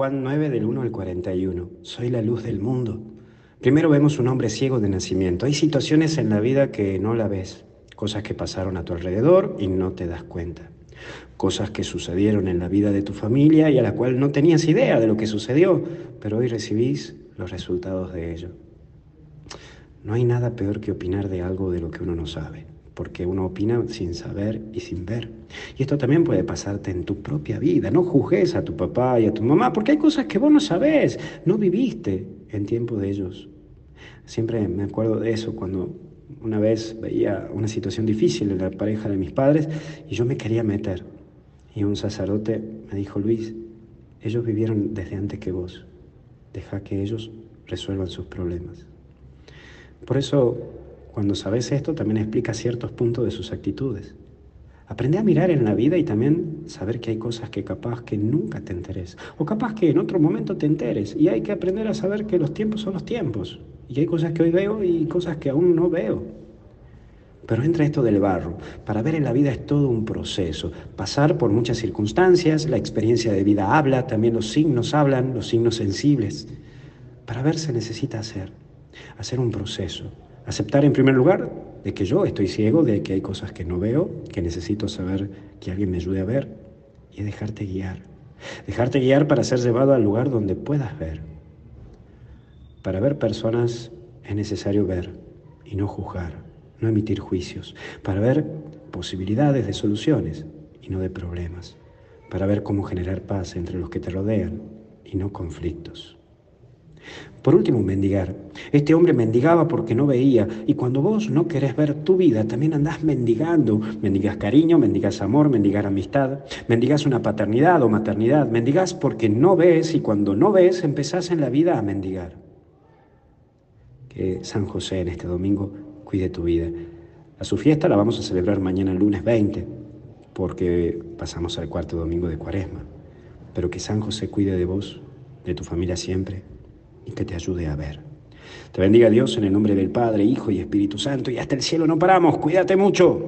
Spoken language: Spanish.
Juan 9 del 1 al 41. Soy la luz del mundo. Primero vemos un hombre ciego de nacimiento. Hay situaciones en la vida que no la ves, cosas que pasaron a tu alrededor y no te das cuenta. Cosas que sucedieron en la vida de tu familia y a la cual no tenías idea de lo que sucedió, pero hoy recibís los resultados de ello. No hay nada peor que opinar de algo de lo que uno no sabe porque uno opina sin saber y sin ver. Y esto también puede pasarte en tu propia vida. No juzgues a tu papá y a tu mamá, porque hay cosas que vos no sabés, no viviste en tiempo de ellos. Siempre me acuerdo de eso cuando una vez veía una situación difícil en la pareja de mis padres y yo me quería meter. Y un sacerdote me dijo, Luis, ellos vivieron desde antes que vos. Deja que ellos resuelvan sus problemas. Por eso cuando sabes esto, también explica ciertos puntos de sus actitudes. Aprende a mirar en la vida y también saber que hay cosas que capaz que nunca te enteres, o capaz que en otro momento te enteres, y hay que aprender a saber que los tiempos son los tiempos, y hay cosas que hoy veo y cosas que aún no veo. Pero entra esto del barro. Para ver en la vida es todo un proceso. Pasar por muchas circunstancias, la experiencia de vida habla, también los signos hablan, los signos sensibles. Para ver se necesita hacer, hacer un proceso, Aceptar en primer lugar de que yo estoy ciego, de que hay cosas que no veo, que necesito saber que alguien me ayude a ver y dejarte guiar. Dejarte guiar para ser llevado al lugar donde puedas ver. Para ver personas es necesario ver y no juzgar, no emitir juicios. Para ver posibilidades de soluciones y no de problemas. Para ver cómo generar paz entre los que te rodean y no conflictos. Por último, mendigar. Este hombre mendigaba porque no veía y cuando vos no querés ver tu vida, también andás mendigando. Mendigas cariño, mendigas amor, mendigar amistad, mendigas una paternidad o maternidad, mendigas porque no ves y cuando no ves empezás en la vida a mendigar. Que San José en este domingo cuide tu vida. A su fiesta la vamos a celebrar mañana lunes 20 porque pasamos al cuarto domingo de Cuaresma. Pero que San José cuide de vos, de tu familia siempre y que te ayude a ver. Te bendiga Dios en el nombre del Padre, Hijo y Espíritu Santo y hasta el cielo no paramos. Cuídate mucho.